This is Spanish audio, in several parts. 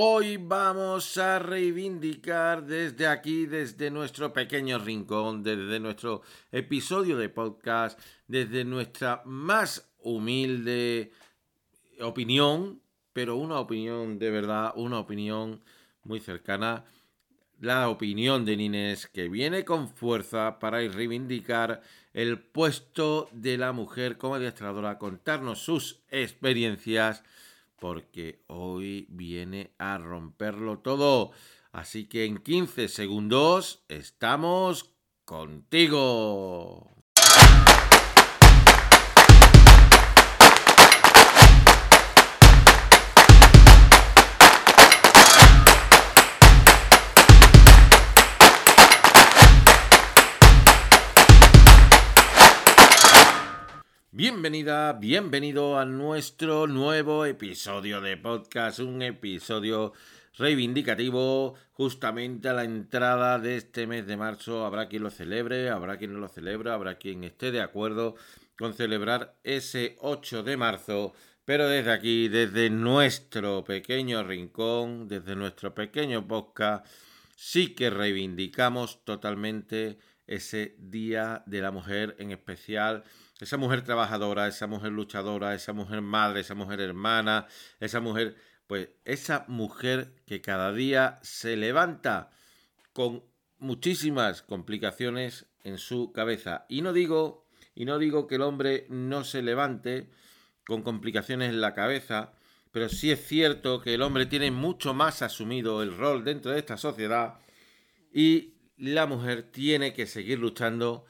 Hoy vamos a reivindicar desde aquí, desde nuestro pequeño rincón, desde nuestro episodio de podcast, desde nuestra más humilde opinión, pero una opinión de verdad, una opinión muy cercana, la opinión de Nines que viene con fuerza para reivindicar el puesto de la mujer como adiestradora, contarnos sus experiencias porque hoy viene a romperlo todo. Así que en 15 segundos estamos contigo. Bienvenida, bienvenido a nuestro nuevo episodio de podcast, un episodio reivindicativo justamente a la entrada de este mes de marzo. Habrá quien lo celebre, habrá quien no lo celebra, habrá quien esté de acuerdo con celebrar ese 8 de marzo, pero desde aquí, desde nuestro pequeño rincón, desde nuestro pequeño podcast, sí que reivindicamos totalmente ese Día de la Mujer en especial esa mujer trabajadora, esa mujer luchadora, esa mujer madre, esa mujer hermana, esa mujer, pues esa mujer que cada día se levanta con muchísimas complicaciones en su cabeza. Y no digo, y no digo que el hombre no se levante con complicaciones en la cabeza, pero sí es cierto que el hombre tiene mucho más asumido el rol dentro de esta sociedad y la mujer tiene que seguir luchando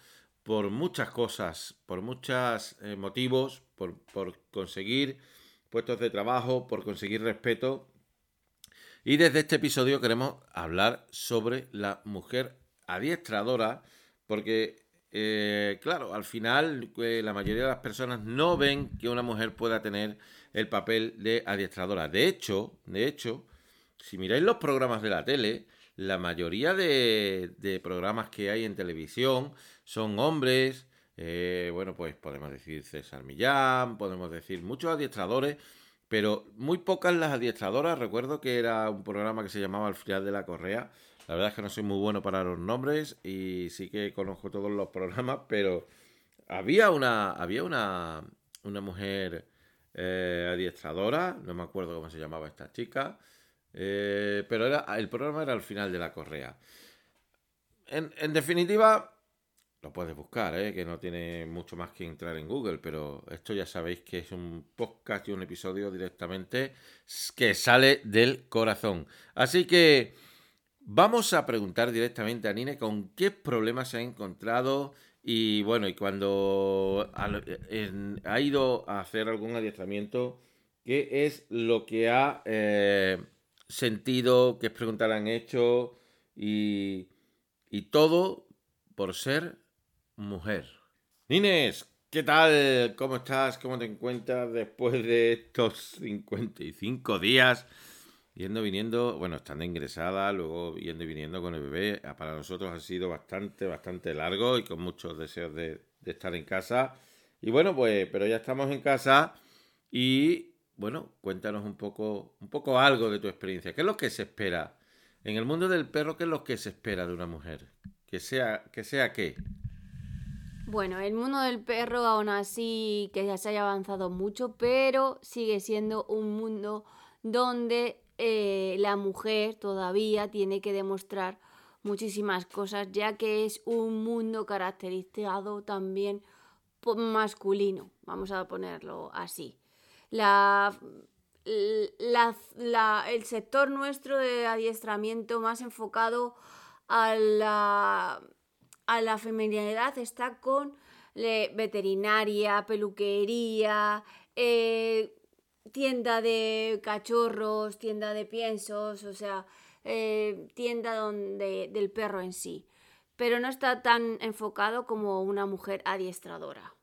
por muchas cosas, por muchos eh, motivos, por, conseguir puestos de trabajo, por conseguir respeto. Y desde este episodio queremos hablar sobre la mujer adiestradora, porque, eh, claro, al final eh, la mayoría de las personas no ven que una mujer pueda tener el papel de adiestradora. De hecho, de hecho, si miráis los programas de la tele, la mayoría de, de programas que hay en televisión son hombres, eh, bueno, pues podemos decir César Millán, podemos decir muchos adiestradores, pero muy pocas las adiestradoras. Recuerdo que era un programa que se llamaba El Frial de la Correa. La verdad es que no soy muy bueno para los nombres y sí que conozco todos los programas, pero había una, había una, una mujer eh, adiestradora, no me acuerdo cómo se llamaba esta chica, eh, pero era, el programa era El final de la correa. En, en definitiva, lo puedes buscar, ¿eh? que no tiene mucho más que entrar en Google, pero esto ya sabéis que es un podcast y un episodio directamente que sale del corazón. Así que vamos a preguntar directamente a Nine con qué problemas se ha encontrado y bueno, y cuando ha ido a hacer algún adiestramiento, qué es lo que ha eh, sentido, qué preguntas le han hecho y, y todo por ser mujer. Inés, ¿qué tal? ¿Cómo estás? ¿Cómo te encuentras después de estos 55 días? Yendo, viniendo, bueno, estando ingresada, luego yendo y viniendo con el bebé. Ah, para nosotros ha sido bastante, bastante largo y con muchos deseos de, de estar en casa. Y bueno, pues, pero ya estamos en casa y bueno, cuéntanos un poco, un poco algo de tu experiencia. ¿Qué es lo que se espera? En el mundo del perro, ¿qué es lo que se espera de una mujer? Que sea, que sea qué. Bueno, el mundo del perro aún así que ya se haya avanzado mucho, pero sigue siendo un mundo donde eh, la mujer todavía tiene que demostrar muchísimas cosas, ya que es un mundo caracterizado también por masculino, vamos a ponerlo así. La, el sector nuestro de adiestramiento más enfocado a la a la feminidad está con veterinaria, peluquería, eh, tienda de cachorros, tienda de piensos, o sea, eh, tienda donde, del perro en sí. Pero no está tan enfocado como una mujer adiestradora,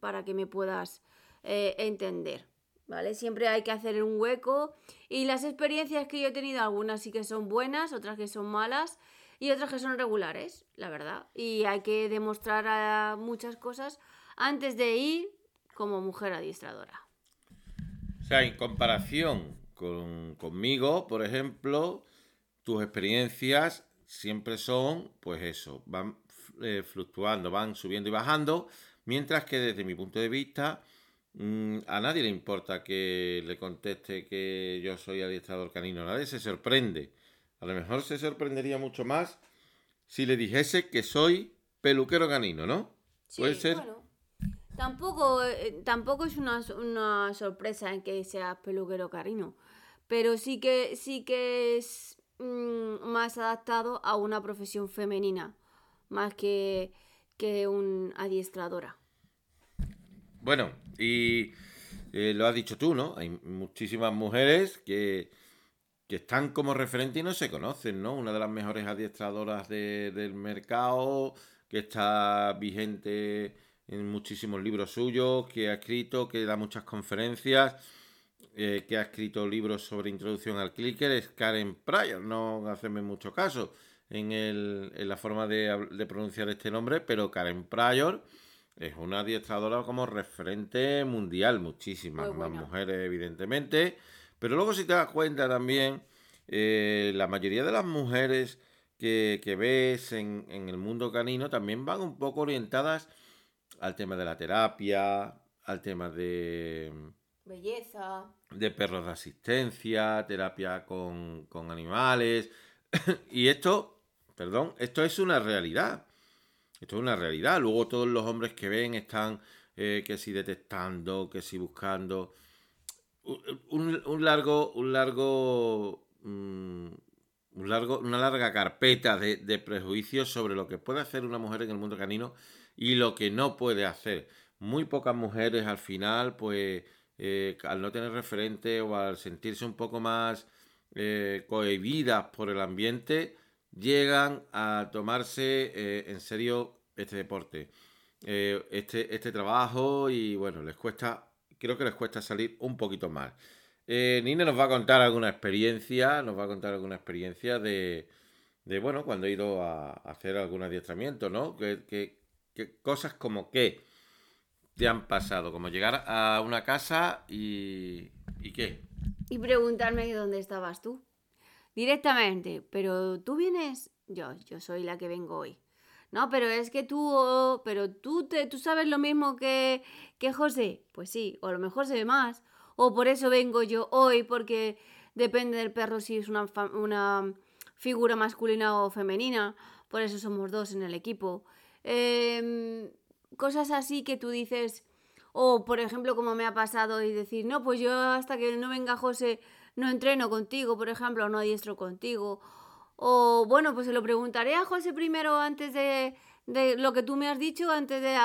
para que me puedas eh, entender. ¿Vale? Siempre hay que hacer un hueco y las experiencias que yo he tenido, algunas sí que son buenas, otras que son malas, y otras que son regulares, la verdad. Y hay que demostrar muchas cosas antes de ir como mujer adiestradora. O sea, en comparación conmigo, por ejemplo, tus experiencias siempre son, pues eso, van eh, fluctuando, van subiendo y bajando, mientras que desde mi punto de vista a nadie le importa que le conteste que yo soy adiestrador canino, nadie se sorprende. A lo mejor se sorprendería mucho más si le dijese que soy peluquero canino, ¿no? Puede ser. Tampoco, eh, tampoco es una, una, sorpresa en que seas peluquero canino, pero sí que, sí que es mm, más adaptado a una profesión femenina, más que, que un adiestradora. Bueno, y eh, lo has dicho tú, ¿no? Hay muchísimas mujeres que, que, están como referente y no se conocen, ¿no? Una de las mejores adiestradoras del mercado, que está vigente en muchísimos libros suyos, que ha escrito, que da muchas conferencias, eh, que ha escrito libros sobre introducción al clicker, es Karen Pryor, no hacerme mucho caso en, el, en la forma de, de, pronunciar este nombre, pero Karen Pryor es una adiestradora como referente mundial, muchísimas más mujeres evidentemente, pero luego si te das cuenta también, eh, la mayoría de las mujeres que, que ves en, en el mundo canino también van un poco orientadas al tema de la terapia, al tema de... Belleza. De perros de asistencia, terapia con, animales. y esto, perdón, esto es una realidad. Esto es una realidad. Luego todos los hombres que ven están eh, que si detectando, que si buscando. Un, largo, un largo, mm, un largo, una larga carpeta de, prejuicios sobre lo que puede hacer una mujer en el mundo canino y lo que no puede hacer. Muy pocas mujeres al final, pues eh, al no tener referente o al sentirse un poco más eh, cohibidas por el ambiente, llegan a tomarse eh, en serio este deporte, este, este trabajo y bueno, les cuesta, creo que les cuesta salir un poquito más. Nina nos va a contar alguna experiencia, nos va a contar alguna experiencia de, de bueno, cuando he ido a, hacer algún adiestramiento, ¿no? que, ¿Qué cosas como qué te han pasado? Como llegar a una casa y... ¿Y qué? Y preguntarme dónde estabas tú. Directamente. Pero tú vienes... Yo, yo soy la que vengo hoy. No, pero es que tú... pero tú, te, tú sabes lo mismo que, que José. Pues sí, o a lo mejor se ve más. O por eso vengo yo hoy, porque depende del perro si es una, una figura masculina o femenina. Por eso somos dos en el equipo. Em, cosas así que tú dices, o por ejemplo como me ha pasado y decir, no, pues yo hasta que no venga José no entreno contigo, por ejemplo, o no adiestro contigo. O bueno, pues se lo preguntaré a José primero antes de, de lo que tú me has dicho, antes de,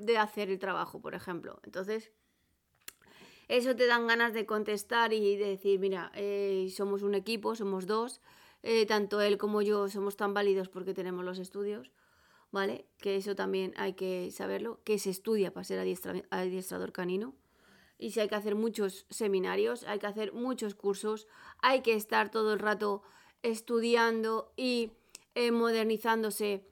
de, hacer el trabajo, por ejemplo. Entonces, eso te dan ganas de contestar y de decir, mira, eh, somos un equipo, somos dos, eh, tanto él como yo somos tan válidos porque tenemos los estudios. ¿vale? Que eso también hay que saberlo, que se estudia para ser adiestrador canino. Y si hay que hacer muchos seminarios, hay que hacer muchos cursos, hay que estar todo el rato estudiando y eh, modernizándose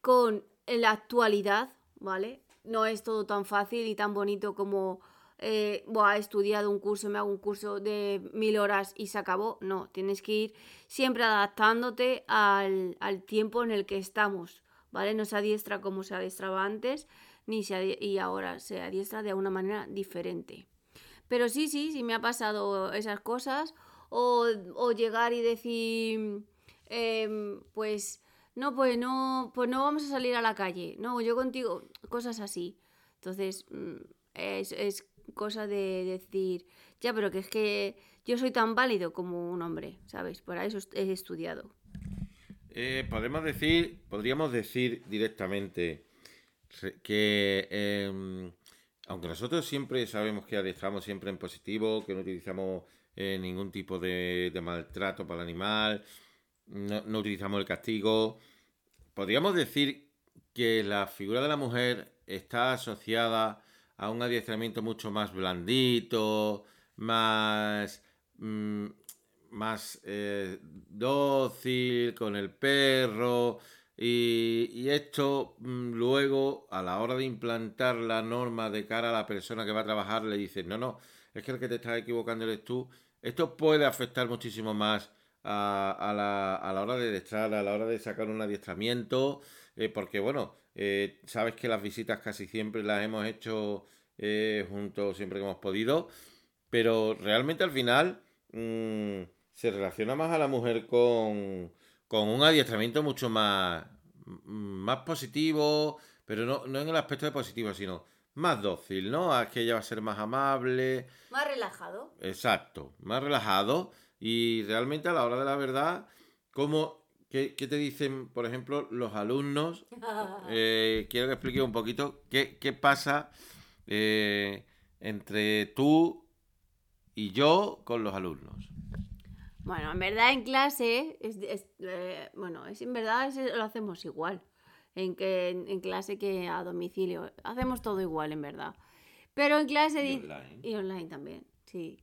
con la actualidad, ¿vale? No es todo tan fácil y tan bonito como eh, he estudiado un curso, me hago un curso de mil horas y se acabó. No, tienes que ir siempre adaptándote al, al tiempo en el que estamos. ¿vale? No se adiestra como se adiestraba antes, ni se y ahora se adiestra de una manera diferente. Pero sí, sí, sí me ha pasado esas cosas. O, llegar y decir, em, pues, no, pues no, pues no vamos a salir a la calle. No, yo contigo, cosas así. Entonces, mm, es, cosa de decir, ya, pero que es que yo soy tan válido como un hombre, ¿sabes? Para eso he estudiado. Eh, podemos decir, podríamos decir directamente que, em, aunque nosotros siempre sabemos que adiestramos siempre en positivo, que no utilizamos eh, ningún tipo de, maltrato para el animal, no, utilizamos el castigo, podríamos decir que la figura de la mujer está asociada a un adiestramiento mucho más blandito, más... Mm, más eh, dócil con el perro y, esto mm, luego a la hora de implantar la norma de cara a la persona que va a trabajar le dice no, no, es que el que te estás equivocando eres tú, esto puede afectar muchísimo más a, la, a la, hora de adiestrar, a la hora de sacar un adiestramiento, eh, porque bueno, eh, sabes que las visitas casi siempre las hemos hecho eh, juntos siempre que hemos podido, pero realmente al final mm, se relaciona más a la mujer con, con un adiestramiento mucho más, más positivo, pero no, no en el aspecto de positivo, sino más dócil, ¿no? A que ella va a ser más amable. Más relajado. Exacto, más relajado. Y realmente a la hora de la verdad, ¿cómo, qué, te dicen, por ejemplo, los alumnos? Eh, quiero que explique un poquito qué, pasa eh, entre tú y yo con los alumnos. Bueno, en verdad en clase, es, eh, bueno, es, en verdad lo hacemos igual en, que, en, clase que a domicilio. Hacemos todo igual, en verdad. Pero en clase... Y online. Y online también, sí.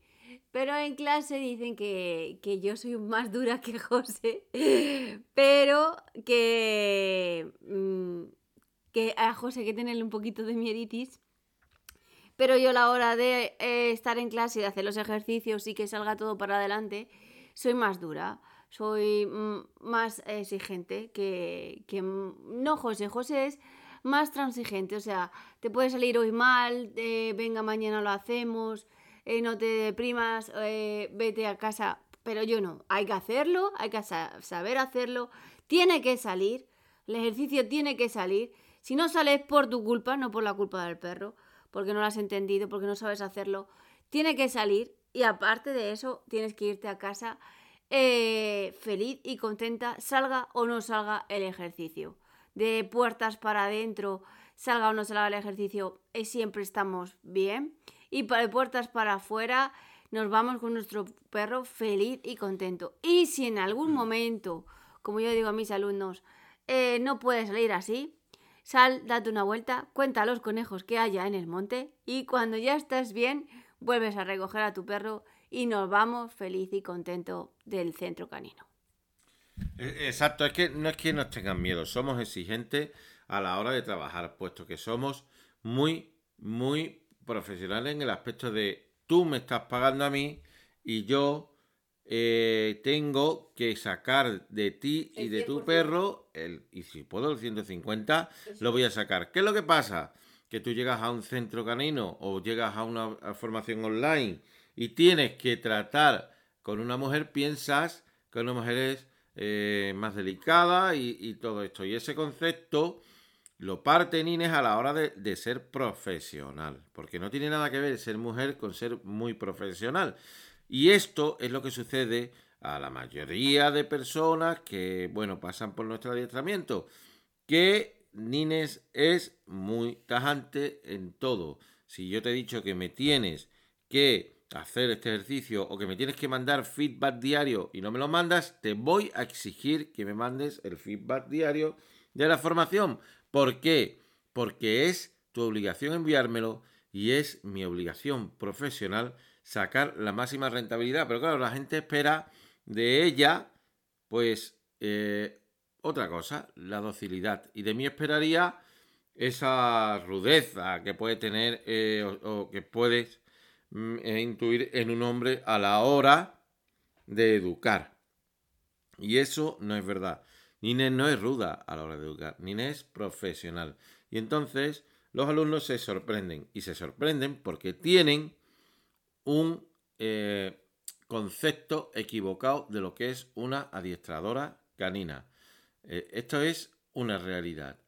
Pero en clase dicen que, que, yo soy más dura que José, pero que, mm, que a José hay que tenerle un poquito de mieditis. Pero yo a la hora de eh, estar en clase y de hacer los ejercicios y que salga todo para adelante, soy más dura soy mm, más exigente que, que, no José. José es más transigente, o sea, te puede salir hoy mal, eh, venga mañana lo hacemos, eh, no te deprimas, eh, vete a casa, pero yo no, hay que hacerlo, hay que saber hacerlo, tiene que salir, el ejercicio tiene que salir, si no sales por tu culpa, no por la culpa del perro, porque no lo has entendido, porque no sabes hacerlo, tiene que salir y aparte de eso tienes que irte a casa eh, feliz y contenta, salga o no salga el ejercicio. De puertas para adentro, salga o no salga el ejercicio, eh, siempre estamos bien. Y de puertas para afuera, nos vamos con nuestro perro feliz y contento. Y si en algún momento, como yo digo a mis alumnos, eh, no puede salir así, sal, date una vuelta, cuenta los conejos que haya en el monte y cuando ya estás bien, vuelves a recoger a tu perro y nos vamos feliz y contento del centro canino. E, exacto, es que no es que nos tengan miedo, somos exigentes a la hora de trabajar, puesto que somos muy, muy profesionales en el aspecto de tú me estás pagando a mí y yo eh, tengo que sacar de ti y de tu perro, el, y si puedo el 150, lo voy a sacar. ¿Qué es lo que pasa? Que tú llegas a un centro canino o llegas a una formación online y tienes que tratar con una mujer, piensas que una mujer es eh, más delicada y, todo esto. Y ese concepto lo parte Inés a la hora de, ser profesional, porque no tiene nada que ver ser mujer con ser muy profesional. Y esto es lo que sucede a la mayoría de personas que, bueno, pasan por nuestro adiestramiento, que Nines es muy tajante en todo. Si yo te he dicho que me tienes que hacer este ejercicio o que me tienes que mandar feedback diario y no me lo mandas, te voy a exigir que me mandes el feedback diario de la formación. ¿Por qué? Porque es tu obligación enviármelo y es mi obligación profesional sacar la máxima rentabilidad. Pero claro, la gente espera de ella, pues, eh, otra cosa, la docilidad. Y de mí esperaría esa rudeza que puede tener eh, o que puedes Mm, es intuir en un hombre a la hora de educar. Y eso no es verdad. Nine no es ruda a la hora de educar, Nine es profesional. Y entonces los alumnos se sorprenden. Y se sorprenden porque tienen un eh, concepto equivocado de lo que es una adiestradora canina. Eh, esto es una realidad.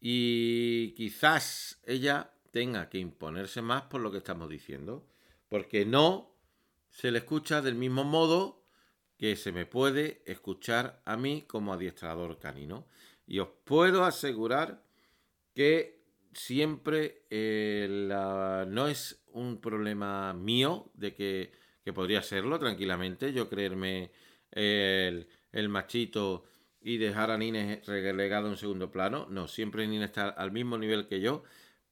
Y quizás ella tenga que imponerse más por lo que estamos diciendo porque no se le escucha del mismo modo que se me puede escuchar a mí como adiestrador canino. Y os puedo asegurar que siempre eh, no es un problema mío de que, podría serlo tranquilamente, yo creerme el, el, machito y dejar a Nines relegado en segundo plano. No, siempre Nines está al mismo nivel que yo,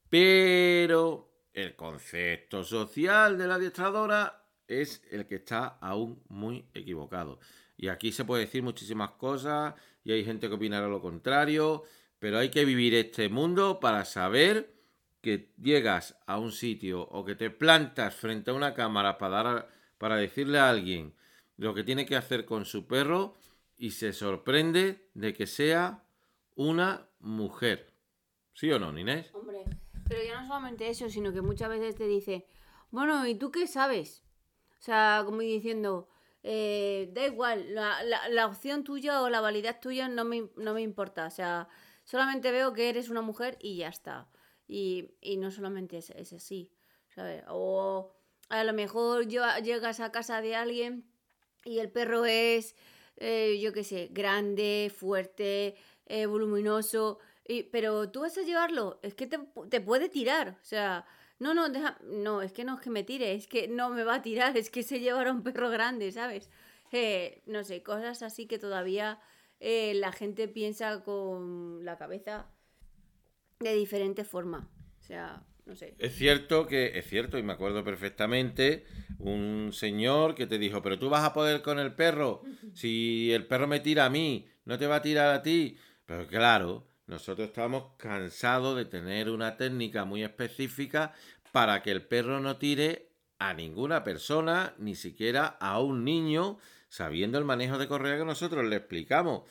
pero el concepto social de la adiestradora es el que está aún muy equivocado. Y aquí se puede decir muchísimas cosas y hay gente que opinará lo contrario, pero hay que vivir este mundo para saber que llegas a un sitio o que te plantas frente a una cámara para dar, para decirle a alguien lo que tiene que hacer con su perro y se sorprende de que sea una mujer. ¿Sí o no, Inés? Hombre, pero ya no solamente eso, sino que muchas veces te dice, bueno, ¿y tú qué sabes? O sea, como diciendo, eh, da igual, la, la, opción tuya o la validad tuya no me, no me importa. O sea, solamente veo que eres una mujer y ya está. Y, y no solamente es, es, así. O a lo mejor llegas a casa de alguien y el perro es, eh, yo qué sé, grande, fuerte, eh, voluminoso, y, pero tú vas a llevarlo, es que te, te puede tirar, o sea, no, no, deja, no, es que no es que me tire, es que no me va a tirar, es que se llevará un perro grande, ¿sabes? Eh, no sé, cosas así que todavía la gente piensa con la cabeza de diferente forma. O sea, no sé. Es cierto que, es cierto, y me acuerdo perfectamente, un señor que te dijo, pero tú vas a poder con el perro, si el perro me tira a mí, no te va a tirar a ti. Pero claro, nosotros estamos cansados de tener una técnica muy específica para que el perro no tire a ninguna persona, ni siquiera a un niño, sabiendo el manejo de correa que nosotros le explicamos.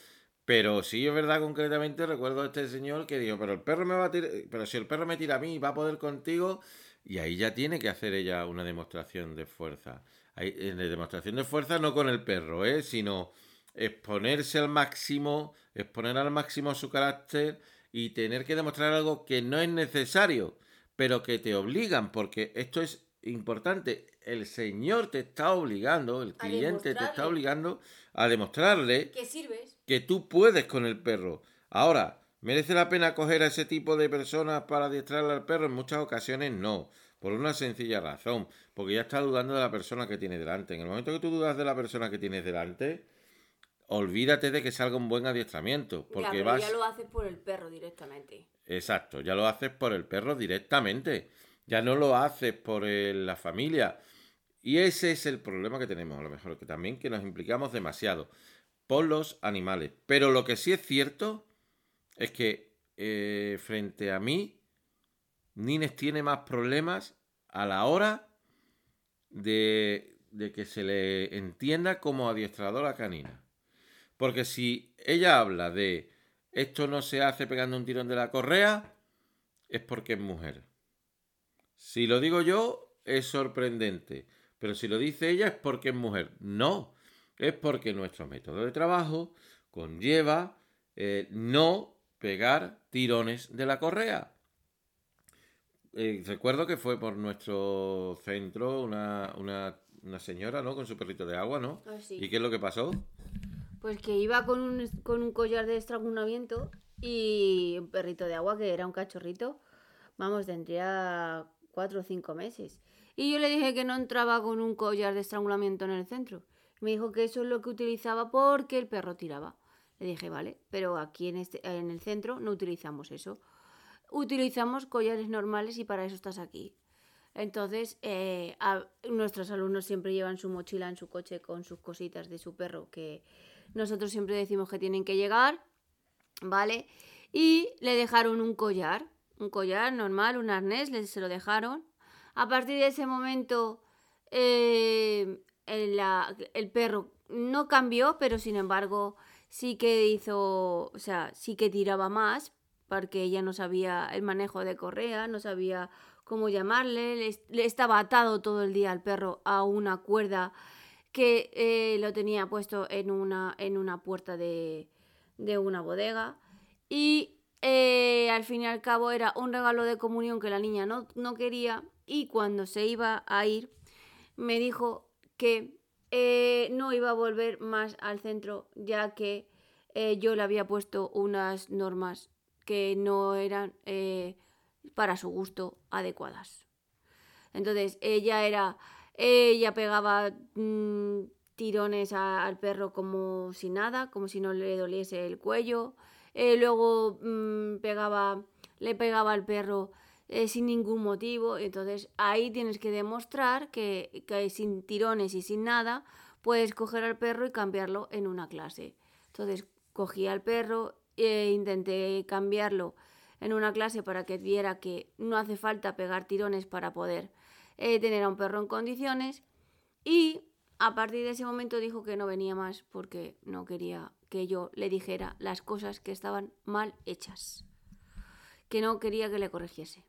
Pero sí es verdad, concretamente recuerdo a este señor que dijo, pero el perro me va a tirar, pero si el perro me tira a mí, va a poder contigo, y ahí ya tiene que hacer ella una demostración de fuerza. Hay, eh, de demostración de fuerza no con el perro, ¿eh? sino exponerse al máximo, exponer al máximo su carácter y tener que demostrar algo que no es necesario, pero que te obligan, porque esto es importante. El Señor te está obligando, el cliente te está obligando a demostrarle que sirves, que tú puedes con el perro. Ahora, ¿merece la pena coger a ese tipo de personas para adiestrarle al perro? En muchas ocasiones no. Por una sencilla razón, porque ya está dudando de la persona que tiene delante. En el momento que tú dudas de la persona que tienes delante, olvídate de que salga un buen adiestramiento. Porque ya, vas... ya lo haces por el perro directamente. Exacto, ya lo haces por el perro directamente. Ya no lo haces por el, la familia. Y ese es el problema que tenemos, a lo mejor, que también que nos implicamos demasiado por los animales. Pero lo que sí es cierto es que eh, frente a mí, Nines tiene más problemas a la hora de, de que se le entienda como adiestradora canina. Porque si ella habla de esto no se hace pegando un tirón de la correa, es porque es mujer. Si lo digo yo, es sorprendente. Pero si lo dice ella, es porque es mujer. No, es porque nuestro método de trabajo conlleva eh, no pegar tirones de la correa. Eh, recuerdo que fue por nuestro centro una, una, una, señora, ¿no? Con su perrito de agua, ¿no? Ah, sí. ¿Y qué es lo que pasó? Pues que iba con un, con un collar de estrangulamiento y un perrito de agua que era un cachorrito. Vamos, tendría cuatro o cinco meses. Y yo le dije que no entraba con un collar de estrangulamiento en el centro. Me dijo que eso es lo que utilizaba porque el perro tiraba. Le dije, vale, pero aquí en, este, en el centro no utilizamos eso. Utilizamos collares normales y para eso estás aquí. Entonces, eh, a, nuestros alumnos siempre llevan su mochila en su coche con sus cositas de su perro que nosotros siempre decimos que tienen que llegar, ¿vale? Y le dejaron un collar, un collar normal, un arnés, les, se lo dejaron. A partir de ese momento, eh, el, la, el perro no cambió, pero sin embargo sí que hizo, o sea, sí que tiraba más, porque ella no sabía el manejo de correa, no sabía cómo llamarle, le, estaba atado todo el día al perro a una cuerda que eh, lo tenía puesto en una, en una puerta de, de una bodega. Y eh, al fin y al cabo era un regalo de comunión que la niña no, no quería y cuando se iba a ir me dijo que eh, no iba a volver más al centro ya que eh, yo le había puesto unas normas que no eran eh, para su gusto adecuadas. Entonces ella era, ella pegaba mmm, tirones al perro como si nada, como si no le doliese el cuello. Luego mmm, pegaba, le pegaba al perro eh, sin ningún motivo. Entonces ahí tienes que demostrar que, sin tirones y sin nada puedes coger al perro y cambiarlo en una clase. Entonces cogí al perro e intenté cambiarlo en una clase para que viera que no hace falta pegar tirones para poder eh, tener a un perro en condiciones. Y a partir de ese momento dijo que no venía más porque no quería que yo le dijera las cosas que estaban mal hechas. Que no quería que le corrigiese.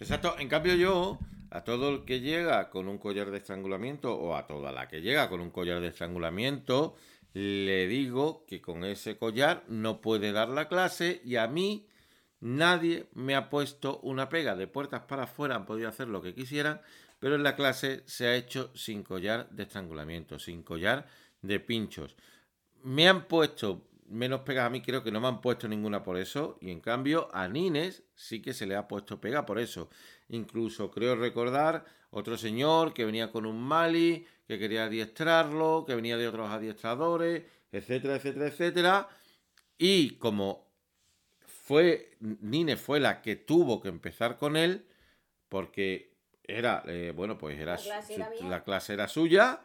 Exacto. En cambio yo, a todo el que llega con un collar de estrangulamiento o a toda la que llega con un collar de estrangulamiento, le digo que con ese collar no puede dar la clase y a mí nadie me ha puesto una pega. De puertas para afuera han podido hacer lo que quisieran, pero en la clase se ha hecho sin collar de estrangulamiento, sin collar de pinchos. Me han puesto menos pegas a mí, creo que no me han puesto ninguna por eso, y en cambio a Nines sí que se le ha puesto pega por eso. Incluso creo recordar otro señor que venía con un Mali, que quería adiestrarlo, que venía de otros adiestradores, etcétera, etcétera, etcétera. Y como fue, Nines fue la que tuvo que empezar con él, porque era, eh, bueno, pues era, la clase era, suya.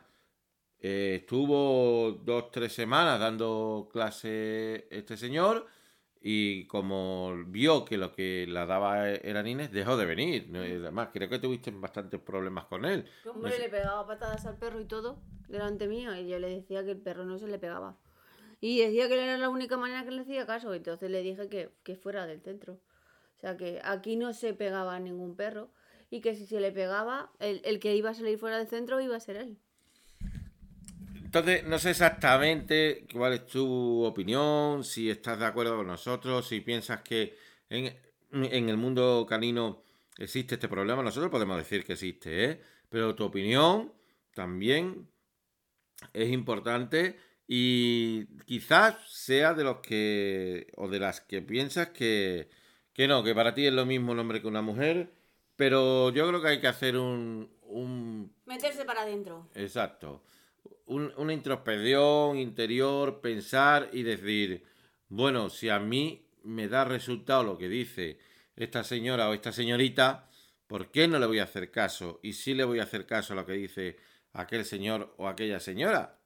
Eh, estuvo dos, tres semanas dando clase este señor y como vio que lo que la daba era Nines, dejó de venir. Además, creo que tuviste bastantes problemas con él. Hombre, le pegaba patadas al perro y todo delante mío y yo le decía que el perro no se le pegaba. Y decía que era la única manera que le hacía caso. Entonces le dije que, que fuera del centro. O sea que aquí no se pegaba a ningún perro y que si se le pegaba, el, que iba a salir fuera del centro iba a ser él. Entonces, no sé exactamente cuál es tu opinión, si estás de acuerdo con nosotros, si piensas que en, el mundo canino existe este problema. Nosotros podemos decir que existe, ¿eh? Pero tu opinión también es importante y quizás sea de los que, o de las que piensas que, que no, que para ti es lo mismo un hombre que una mujer pero yo creo que hay que hacer un... Meterse para adentro. Exacto. Una introspección interior, pensar y decir, bueno, si a mí me da resultado lo que dice esta señora o esta señorita, ¿por qué no le voy a hacer caso? Y sí le voy a hacer caso a lo que dice aquel señor o aquella señora.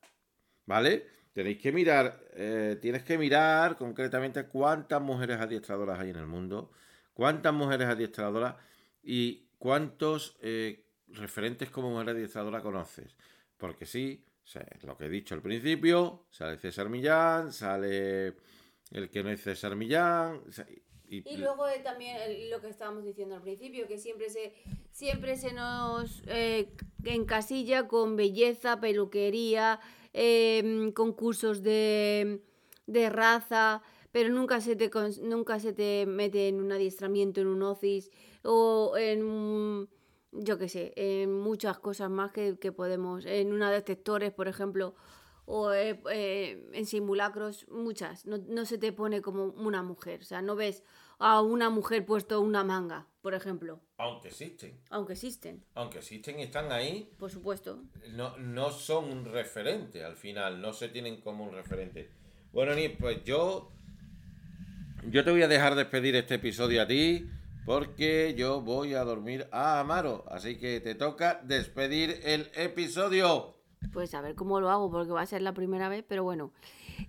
¿Vale? Tenéis que mirar, eh, tienes que mirar concretamente cuántas mujeres adiestradoras hay en el mundo, cuántas mujeres adiestradoras ¿Y cuántos eh, referentes como mujer adiestradora conoces? Porque sí, lo que he dicho al principio, sale César Millán, sale el que no es César Millán. y, luego eh, también lo que estábamos diciendo al principio, que siempre se, siempre se nos eh, encasilla con belleza, peluquería, em, concursos de, de raza, pero nunca se, te, nunca se te mete en un adiestramiento, en un office o en, yo qué sé, en muchas cosas más que, podemos, en una detectores, por ejemplo, o eh, eh, en simulacros, muchas. No, se te pone como una mujer, o sea, no ves a una mujer puesto una manga, por ejemplo. Aunque existen. Aunque existen. Aunque existen y están ahí. Por supuesto. No, no son un referente al final, no se tienen como un referente. Bueno, Ni, pues yo. Yo te voy a dejar despedir este episodio a ti porque yo voy a dormir a Amaro. Así que te toca despedir el episodio. Pues a ver cómo lo hago, porque va a ser la primera vez, pero bueno.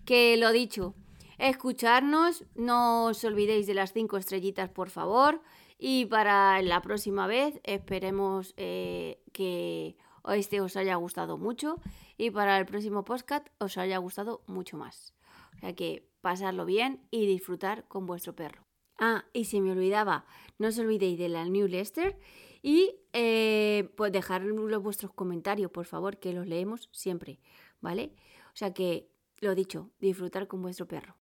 Que lo dicho, escucharnos, no os olvidéis de las cinco estrellitas, por favor. Y para la próxima vez esperemos eh, que este os haya gustado mucho y para el próximo podcast os haya gustado mucho más. O sea que pasarlo bien y disfrutar con vuestro perro. Ah, y si me olvidaba, no os olvidéis de la newsletter y eh, pues dejar vuestros comentarios, por favor, que los leemos siempre, ¿vale? O sea que, lo dicho, disfrutar con vuestro perro.